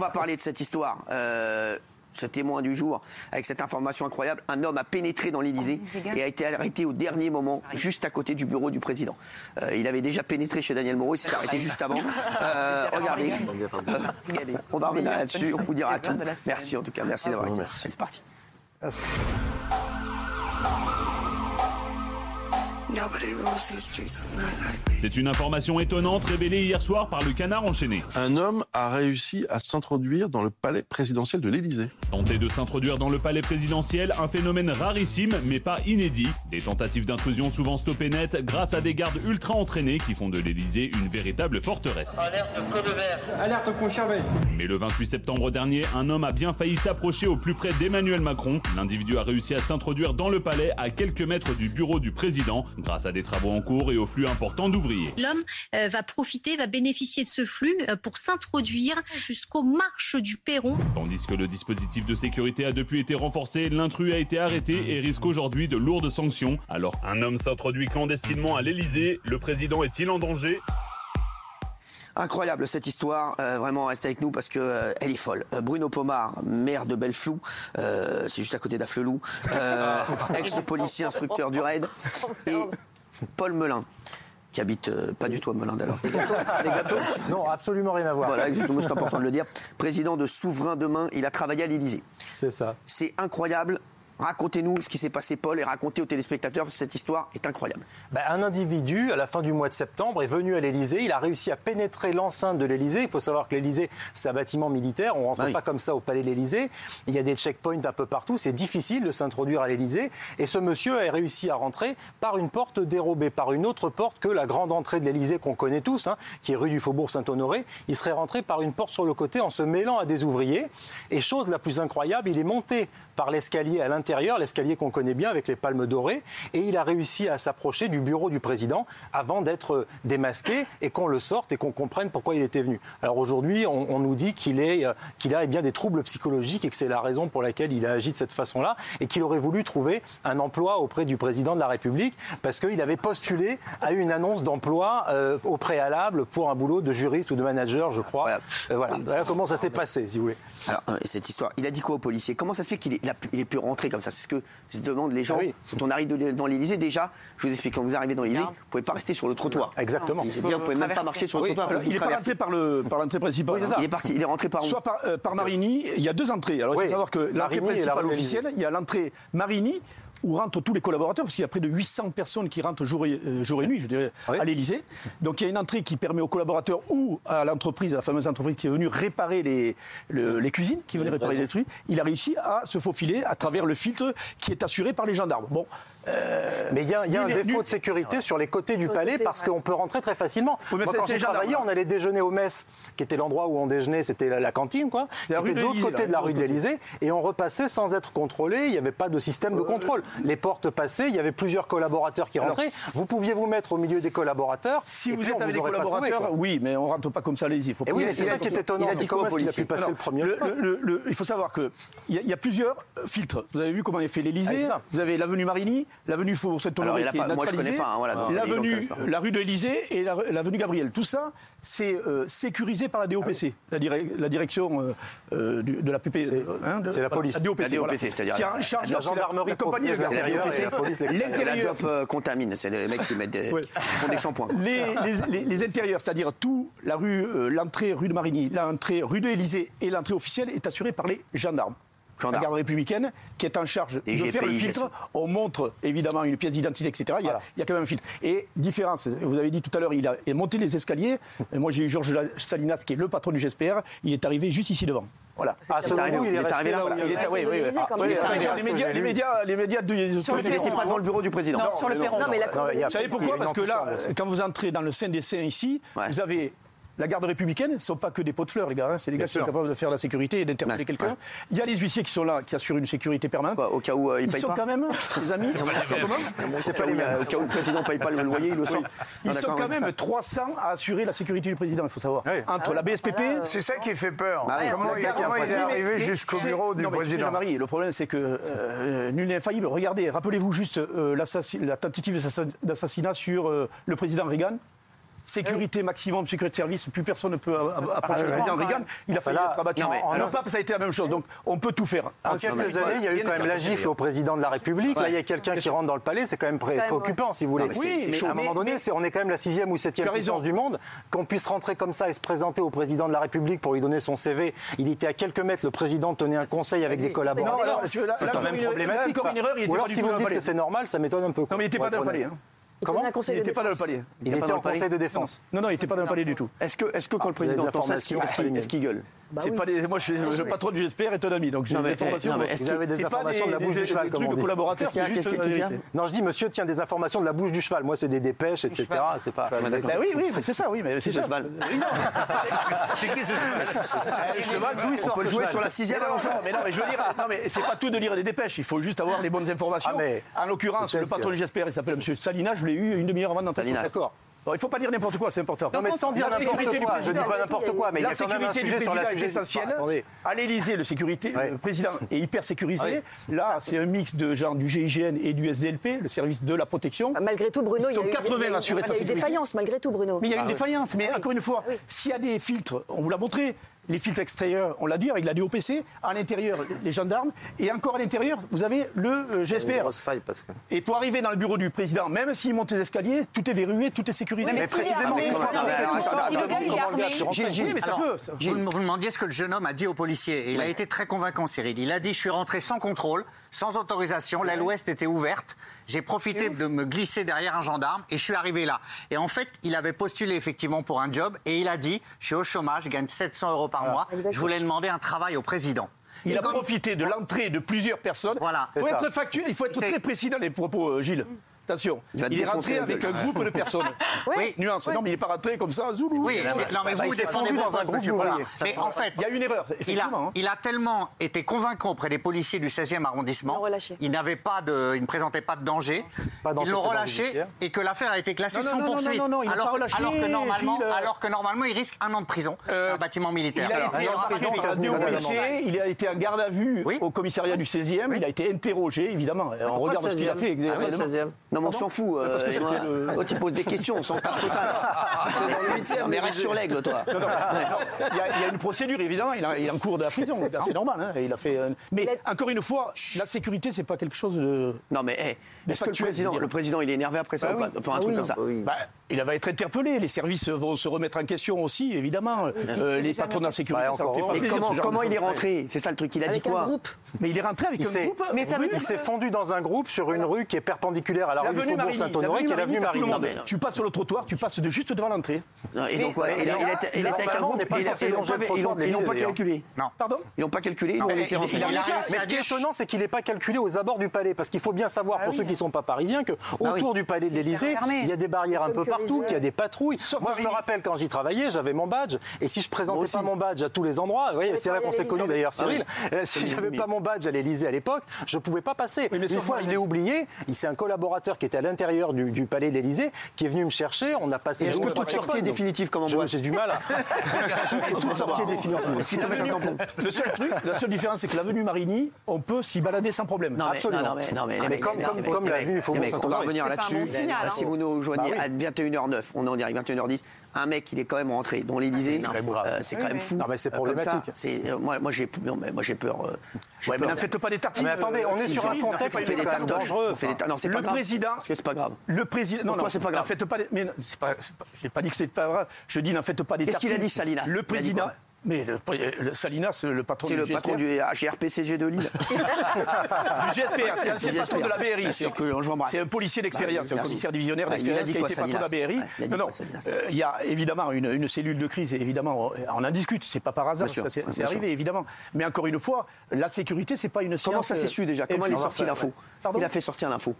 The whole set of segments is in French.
va parler de cette histoire. Euh, ce témoin du jour, avec cette information incroyable, un homme a pénétré dans l'Élysée et a été arrêté au dernier moment, juste à côté du bureau du président. Euh, il avait déjà pénétré chez Daniel Moreau, il s'est arrêté juste avant. Euh, regardez, Euh, on va revenir là-dessus, on vous dira tout. Merci en tout cas, merci d'avoir été là. C'est parti. C'est une information étonnante révélée hier soir par le canard enchaîné. Un homme a réussi à s'introduire dans le palais présidentiel de l'Élysée. Tenter de s'introduire dans le palais présidentiel, un phénomène rarissime mais pas inédit. Des tentatives d'intrusion souvent stoppées net grâce à des gardes ultra entraînés qui font de l'Élysée une véritable forteresse. Alerte confirmée. Mais le 28 septembre dernier, un homme a bien failli s'approcher au plus près d'Emmanuel Macron. L'individu a réussi à s'introduire dans le palais à quelques mètres du bureau du président grâce à des travaux en cours et au flux important d'ouvriers. L'homme euh, va profiter, va bénéficier de ce flux euh, pour s'introduire jusqu'aux marches du perron. Tandis que le dispositif de sécurité a depuis été renforcé, l'intrus a été arrêté et risque aujourd'hui de lourdes sanctions. Alors, un homme s'introduit clandestinement à l'Elysée, le président est-il en danger? Incroyable cette histoire, Euh, vraiment restez avec nous parce que euh, elle est folle. Euh, Bruno Pomar, maire de Belleflou, c'est juste à côté d'Afflelou, ex-policier instructeur du raid, et Paul Melun, qui habite euh, pas du tout à Melun alors. Les gâteaux Non, absolument rien à voir. Voilà, c'est important de le dire. Président de Souverain Demain, il a travaillé à l'Élysée. C'est ça. C'est incroyable. Racontez-nous ce qui s'est passé, Paul, et racontez aux téléspectateurs parce que cette histoire est incroyable. Ben, un individu, à la fin du mois de septembre, est venu à l'Élysée. Il a réussi à pénétrer l'enceinte de l'Élysée. Il faut savoir que l'Élysée, c'est un bâtiment militaire. On rentre Ah oui. pas comme ça au palais de l'Élysée. Il y a des checkpoints un peu partout. C'est difficile de s'introduire à l'Élysée. Et ce monsieur a réussi à rentrer par une porte dérobée, par une autre porte que la grande entrée de l'Élysée qu'on connaît tous, hein, qui est rue du Faubourg Saint-Honoré. Il serait rentré par une porte sur le côté en se mêlant à des ouvriers. Et chose la plus incroyable, il est monté par l'escalier à l'intérieur, l'escalier qu'on connaît bien avec les palmes dorées, et il a réussi à s'approcher du bureau du président avant d'être démasqué et qu'on le sorte et qu'on comprenne pourquoi il était venu. Alors aujourd'hui, on, on nous dit qu'il est, euh, qu'il a eh bien des troubles psychologiques et que c'est la raison pour laquelle il a agi de cette façon-là et qu'il aurait voulu trouver un emploi auprès du président de la République parce qu'il avait postulé à une annonce d'emploi euh, au préalable pour un boulot de juriste ou de manager, je crois. Voilà. Euh, voilà. Voilà comment ça s'est passé, si vous voulez. Alors, cette histoire, il a dit quoi aux policiers Comment ça se fait qu'il est, il a pu- il est pu rentrer comme ça C'est ce que se demandent les gens. Ah oui. Quand on arrive dans l'Élysée, déjà, je vous explique, quand vous arrivez dans l'Élysée, vous ne pouvez pas rester sur le trottoir. Exactement. Vous ne pouvez même pas marcher sur le Oui. trottoir. Alors, il est pas traversez. rentré par le par l'entrée principale. Oui, ça. Il est parti, il est rentré par où Soit par, euh, par Marigny, il y a deux entrées. Alors il Oui. faut savoir que l'entrée principale officielle, il y a l'entrée Marigny où rentrent tous les collaborateurs, parce qu'il y a près de 800 personnes qui rentrent jour et, euh, jour et nuit, je dirais, Oui. à l'Élysée. Donc il y a une entrée qui permet aux collaborateurs ou à l'entreprise, à la fameuse entreprise qui est venue réparer les, le- les cuisines, qui venait réparer les trucs, il a réussi à se faufiler à travers le filtre qui est assuré par les gendarmes. Bon, Mais il y a, il y a un défaut nul- de sécurité sur les côtés du palais côté, parce ouais. qu'on peut rentrer très facilement. Oui, Moi, quand j'ai travaillé, là. on allait déjeuner au Metz, qui était l'endroit où on déjeunait, c'était la, la cantine, quoi. La qui rue était de de l'autre côté là, de la rue de l'autre l'Élysée. Et on repassait sans être contrôlé. Il n'y avait pas de système de contrôle. Les portes passaient, il y avait plusieurs collaborateurs qui Alors, rentraient. vous pouviez vous mettre au milieu des collaborateurs. si vous êtes on avec des trouvé, collaborateurs, oui, mais on rentre pas comme ça. Faut Et pas- oui, Il mais c'est il ça qui était étonnant. il a dit comment au est-ce qu'il a pu passer Alors, le premier le- spot le- le- Il faut savoir qu'il y, a- il y a plusieurs euh, filtres. Vous avez vu comment est fait Ah, l'Élysée. c'est ça. vous avez l'avenue Marigny, l'avenue Faubourg Saint-Honoré il qui est pas- moi, je neutralisée, connais pas, hein, voilà, les l'avenue, pas. la rue de l'Élysée et la- l'avenue Gabriel. Tout ça, c'est euh, sécurisé par la DOPC, la, direc- la direction euh, euh, du- de la PP. euh, hein, c'est la police. La DOPC, voilà. C'est-à-dire Qui a la- gendarmerie la compagnie la dope euh, contamine, c'est les mecs qui mettent des, Ouais. qui font des shampoings. Les, les- les- les intérieurs, c'est-à-dire tout la rue, euh, l'entrée rue de Marigny, l'entrée rue de l'Élysée et l'entrée officielle est assurée par les gendarmes. Gendarmes. La garde républicaine qui est en charge de faire le filtre. On montre évidemment une pièce d'identité, etc. Il y, a, Voilà. il y a quand même un filtre. Et différence, vous avez dit tout à l'heure, il a il a monté les escaliers. Et moi j'ai eu Georges Salinas qui est le patron du GSPR. Il est arrivé juste ici devant. Voilà. À ce Il est arrivé moment, où il Il est est resté arrivé là, il était, oui, oui, oui. Est les médias, les médias, les médias de- Sur le Il n'était perron, pas devant le bureau du président. Non, sur le perron. Non, mais la Non, il y a- Vous savez pourquoi Parce que là, quand vous entrez dans le sein des saints ici, vous avez la garde républicaine, ce ne sont pas que des pots de fleurs, les gars. hein, C'est les gars qui sûr. sont capables de faire la sécurité et d'interpeller Ouais, quelqu'un. ouais. Il y a les huissiers qui sont là, qui assurent une sécurité permanente. Quoi, au cas où euh, il Ils paye sont pas quand même, les amis, C'est pas les mêmes. Au cas où le président ne paye pas le loyer, il le sort. ils Ah, sont quand même 300 à assurer la sécurité du président, il faut savoir. Entre la BSPP. C'est ça qui fait peur. Comment il, est arrivé jusqu'au bureau du président le problème, c'est que euh, nul n'est infaillible. Regardez, rappelez-vous juste euh, la tentative d'assassin- d'assassinat sur euh, le président Reagan. Sécurité maximum, sécurité de service, plus personne ne peut approcher le président Reagan. Il a failli Là, être abattu. En Europe, ça a été la même chose. Donc on peut tout faire. En Ah, quelques mais- années, il y a eu quand même la gifle au président de la République. Là, il y a quelqu'un qui rentre dans le palais, c'est quand même pré- même, préoccupant, si vous voulez. Oui, mais à un moment donné, on est quand même la sixième ou septième puissance du monde. Qu'on puisse rentrer comme ça et se présenter au président de la République pour lui donner son CV. Il était à quelques mètres, le président tenait un conseil avec des Non, collaborateurs. C'est quand même problématique. Ou alors, si vous dites que c'est normal, ça m'étonne un peu. Non, mais il n'était pas dans le palais. Hein. Comment Il n'était pas dans le palais. Il pas était dans en conseil de défense. Non, non, il n'était pas dans le palais du tout. Est-ce que, est-ce que quand le président des entend ça, est-ce qu'il gueule c'est pas des- moi, je suis le patron du GSPR est un ami, donc j'ai des eh, informations. Vous des pas informations de la bouche du cheval, comme on de dit. a c'est juste Qu'est-ce la qu'il y a vérité. Non, je dis, monsieur tient des informations de la bouche du cheval. Moi, c'est des dépêches, etc. C'est pas. Ah. Bah oui, oui, mais c'est ça, oui, mais c'est ce ça. cheval Oui, non. C'est qui ce cheval Le cheval, d'où il On peut jouer sur la sixième non, mais non, mais je veux dire, non, mais c'est pas tout de lire des dépêches. Il faut juste avoir les bonnes informations. Ah, mais En l'occurrence, le patron du GSPR, il s'appelle M. Salina. Je l'ai eu une demi-heure avant d'entrer. D'accord. Bon, il faut pas dire n'importe quoi, c'est important. Non, mais sans dire La n'importe sécurité du quoi. Je dis président. pas n'importe quoi, mais il y la a quand même un sécurité du sur président la est essentielle. Bah. À l'Élysée, le, sécurité, Ouais. le président est hyper sécurisé. Ouais. Là, c'est un mix de genre du GIGN et du SDLP, le service de la protection. Malgré tout, Bruno, Ils il y a sont eu, 80 il y a eu- assurés il y sa a eu sécurité. défaillance, malgré tout, Bruno. Mais il y a Ah une défaillance. Mais encore une fois, s'il y a des filtres, on vous l'a montré, les filtres extérieurs, on l'a dit avec la DOPC, à l'intérieur, les gendarmes, et encore à l'intérieur, vous avez le euh, GSPR. Parce que. Et pour arriver dans le bureau du président, même s'il monte les escaliers, tout est verrouillé, tout est sécurisé. Mais précisément, vous, demandiez ce que le jeune homme a dit au policier. Et il a été très convaincant, Cyril. Il a dit Je suis rentré sans contrôle, sans autorisation. L'aile ouest était ouverte. J'ai profité de me glisser derrière un gendarme et je suis arrivé là. Et en fait, il avait postulé effectivement pour un job et il a dit Je suis au chômage, je gagne 700 euros par mois. exactement. Je voulais demander un travail au président. Il Et a comme- profité de l'entrée de plusieurs personnes. Voilà. Il faut être factuel, il faut être très précis dans les propos, euh, Gilles. Attention, Il est rentré avec un groupe de personnes. Oui. Nuance, non, mais il n'est pas rentré comme ça, zoulou. Oui, non, mais vous il s'est défendez dans un groupe d'ouvriers. Mais en fait, Il y a une erreur, Il a, effectivement. hein. il a tellement été convaincant auprès des policiers du 16e arrondissement. Il n'avait pas de, il ne présentait pas de danger. Pas Ils l'ont relâché et que l'affaire a été classée Non, non, sans non, non, poursuite. non, non, alors, pas relâché, alors que normalement, alors que normalement, il risque un an de prison. Euh, un bâtiment militaire. Il a été en garde à vue au commissariat du 16e, il a été interrogé, évidemment. On regarde ce qu'il a fait. Ah réellement. Non, mais on s'en fout. euh, le- Toi, tu poses des questions, on s'en tape total. Non, mais reste sur l'aigle, toi. Non, non, il, y a, il y a une procédure, évidemment. Il, a- il est en cours de la prison. C'est normal. hein, il a fait. un- Mais encore une fois, la sécurité, c'est pas quelque chose de. Non, mais hey, est-ce que le président, le il est énervé après ça Bah ou pas oui. Pour un truc comme ça Bah, il va être interpellé. Les services vont se remettre en question aussi, évidemment. Euh, les patrons de la sécurité, Bah, ça fait pas plaisir. comment, comment il est rentré? C'est ça le truc. Il a dit quoi? groupe. Mais il est rentré avec Il un s'est- groupe. Mais ça veut rue- dire- Il s'est fondu dans un groupe sur une rue qui est perpendiculaire à la rue du L'avenue Faubourg Marigny, Saint-Honoré, qui est l'avenue Marigny. monde. Non, mais- Tu passes sur le trottoir, tu passes de juste devant l'entrée. Et donc, il, était avec un groupe. Ils n'ont pas, calculé. Non. Pardon Ils l'ont pas calculé, ils l'ont mais laissé rentrer. ce qui est étonnant, c'est qu'il n'est pas calculé aux abords du palais, parce qu'il faut bien savoir, pour ceux qui ne sont pas parisiens, que autour du palais de l'Élysée, il y a des barrières un peu partout, qu'il y a des patrouilles. Moi, je me rappelle quand j'y travaillais, j'avais mon badge, et si je présentais pas mon badge à tous les endroits, vous voyez, Mais c'est là qu'on s'est connus d'ailleurs, Ah. Cyril. Si j'avais pas mon badge à l'Élysée à l'époque, je pouvais pas passer. mais Une fois, je l'ai oublié. C'est un collaborateur qui était à l'intérieur du, du palais de l'Élysée qui est venu me chercher. On a passé. Est-ce que toute sortie est définitive comme je- emploi J'ai du mal à. Toute sortie est définitive. Est-ce mettent un tampon Le seul truc, la seule différence, c'est que l'avenue Marigny, on peut s'y balader sans problème. Non, mais, Absolument. non, non, mais, non, mais les mais comme- comme- mecs, comme les l'a mecs, vu, il faut on va revenir là-dessus. Bah, hein. Si vous nous rejoignez à 21h09, on est en direct 21h10. Un mec, il est quand même rentré dans l'Élysée. Euh, c'est quand même fou. Non, mais c'est Euh, problématique. c'est- euh, moi, moi, j'ai, non, mais moi, j'ai peur. euh, Ouais, mais peur. n'en faites pas des tartines. Mais attendez, on est Si, sur un contexte on fait des dangereux. Non, c'est pas Le grave. président- Parce que c'est pas grave. Le président. Non, Pourquoi non, c'est pas grave faites pas des. Mais J'ai pas dit que c'est pas grave. Je dis n'en faites pas des. Qu'est-ce qu'il a tartines. dit, Salinas? Le président. Mais le, le Salinas, le patron C'est du le patron du HRPCG de Lille. du GSPR, c'est l'ancien patron de la GSPR. BRI. C'est un policier d'expérience, Bah, c'est un commissaire divisionnaire Bah, dit qui a été patron de la BRI. Non, non, euh, il y a évidemment une, une cellule de crise, évidemment, on en discute, c'est pas par hasard, Bien sûr, ça, c'est c'est sûr. arrivé, évidemment. Mais encore une fois, la sécurité, c'est pas une science. Comment ça s'est euh, su déjà? Comment il est sorti l'info? Il a fait sortir l'info.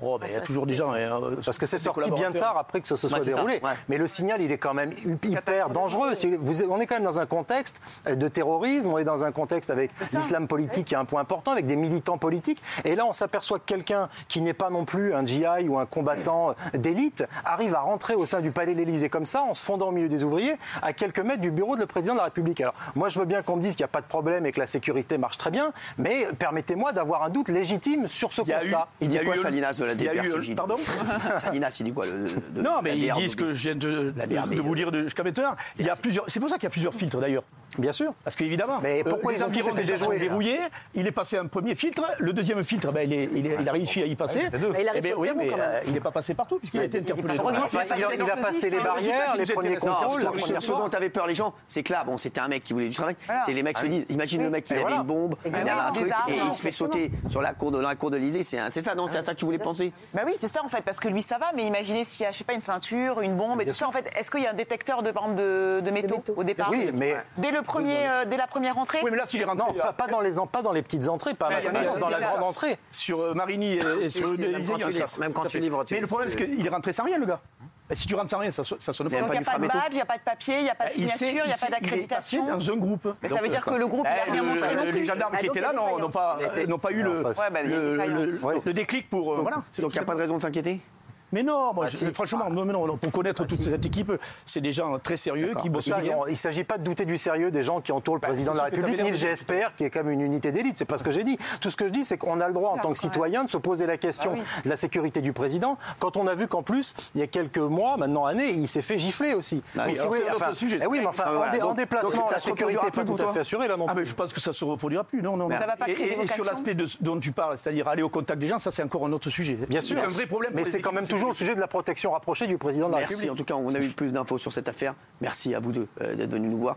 Oh, ben, il y a toujours des gens. euh, Parce que c'est sorti bien tard après que ça se soit Ouais, c'est ça, déroulé. ouais. Mais le signal, il est quand même hyper dangereux. Si vous- on est quand même dans un contexte de terrorisme, on est dans un contexte avec l'islam politique qui est un point important, avec des militants politiques. Et là, on s'aperçoit que quelqu'un qui n'est pas non plus un GI ou un combattant d'élite arrive à rentrer au sein du palais de l'Élysée comme ça, en se fondant au milieu des ouvriers, à quelques mètres du bureau de le président de la République. Alors, moi, je veux bien qu'on me dise qu'il n'y a pas de problème et que la sécurité marche très bien, mais permettez-moi d'avoir un doute légitime sur ce Il y a eu- constat. Il Il dit y a quoi, eu Salinas, de la la Il y a eu, pardon Salinas, il dit quoi le- de- Non, mais ils disent que je viens de, vous dire de- jusqu'à maintenant. Il y a plusieurs. C'est pour ça qu'il y a plusieurs filtres d'ailleurs. Bien sûr. Parce qu'évidemment, Mais pourquoi les ils ont tous environs été déjà sont. Il est passé un premier filtre. Le deuxième filtre, ben, il, est- il est- il a réussi à y passer. Mais il Eh ben, oui, mais quand même. euh, il n'est pas passé partout puisqu'il a été interpellé. Il, a, il a passé les le barrières, les premiers contrôles, ce- dont avait peur les gens, c'est que là, bon, c'était un mec qui voulait du travail. C'est les mecs se disent, imagine le mec qui avait une bombe, il avait un truc et il non, se fait sauter sur la cour de la cour de l'Élysée. C'est ça, non C'est à ça que tu voulais penser? Bah oui, c'est ça en fait, parce que lui ça va, mais imaginez s'il y a, je sais pas, une ceinture, une bombe et tout ça. En fait, est-ce qu'il y a un détecteur de, par exemple, de, de métaux au départ Oui, mais- dès le premier, euh, dès la première entrée? Oui, mais là, s'il est rentré Non, pas, pas dans les, en- pas dans les petites entrées, pas dans la grande entrée. sur euh, Marigny et, et sur si, même quand tu ça. livres, même quand tu livres, tu- Mais le problème, c'est qu'il est rentré sans rien, le gars. Et si tu rentres sans rien, ça, ça sonne pas. Donc il n'y a pas de badge, il n'y a pas de papier, il n'y a pas de s'est- signature, il n'y a pas d'accréditation. dans un groupe. Mais ça veut dire que le groupe Eh, n'a rien le- montré non le- plus. Les gendarmes Ah, qui étaient là n'ont pas, eu le, Ouais, bah, le- le- le déclic pour. euh, voilà. Donc il n'y a pas de raison de s'inquiéter? Mais non, moi, Ah, je- si. franchement, non, mais non, non, pour connaître toute cette équipe, c'est des gens très sérieux qui bossent non, il ne s'agit pas de douter du sérieux des gens qui entourent le président de la République, ni le GSPR, qui est comme une unité d'élite. C'est pas ce que j'ai dit. Tout ce que je dis, c'est qu'on a le droit, en tant que citoyen, de se poser la question de la sécurité du président, quand on a vu qu'en plus, il y a quelques mois, maintenant années, il s'est fait gifler aussi. Bah oui, si sujet. eh oui, mais enfin, Ah, en, déplacement, la sécurité n'est pas tout à fait assurée, là non Ah plus. mais je pense que ça ne se reproduira plus, non, ça va pas et, sur l'aspect dont tu parles, c'est-à-dire aller au contact des gens, ça c'est encore un autre sujet. Bien sûr. C'est un vrai problème. Mais c'est quand même de toujours le sujet de la protection rapprochée du président de la Merci. République. En tout cas, on a eu plus d'infos sur cette affaire. Merci à vous deux euh, d'être venus nous voir.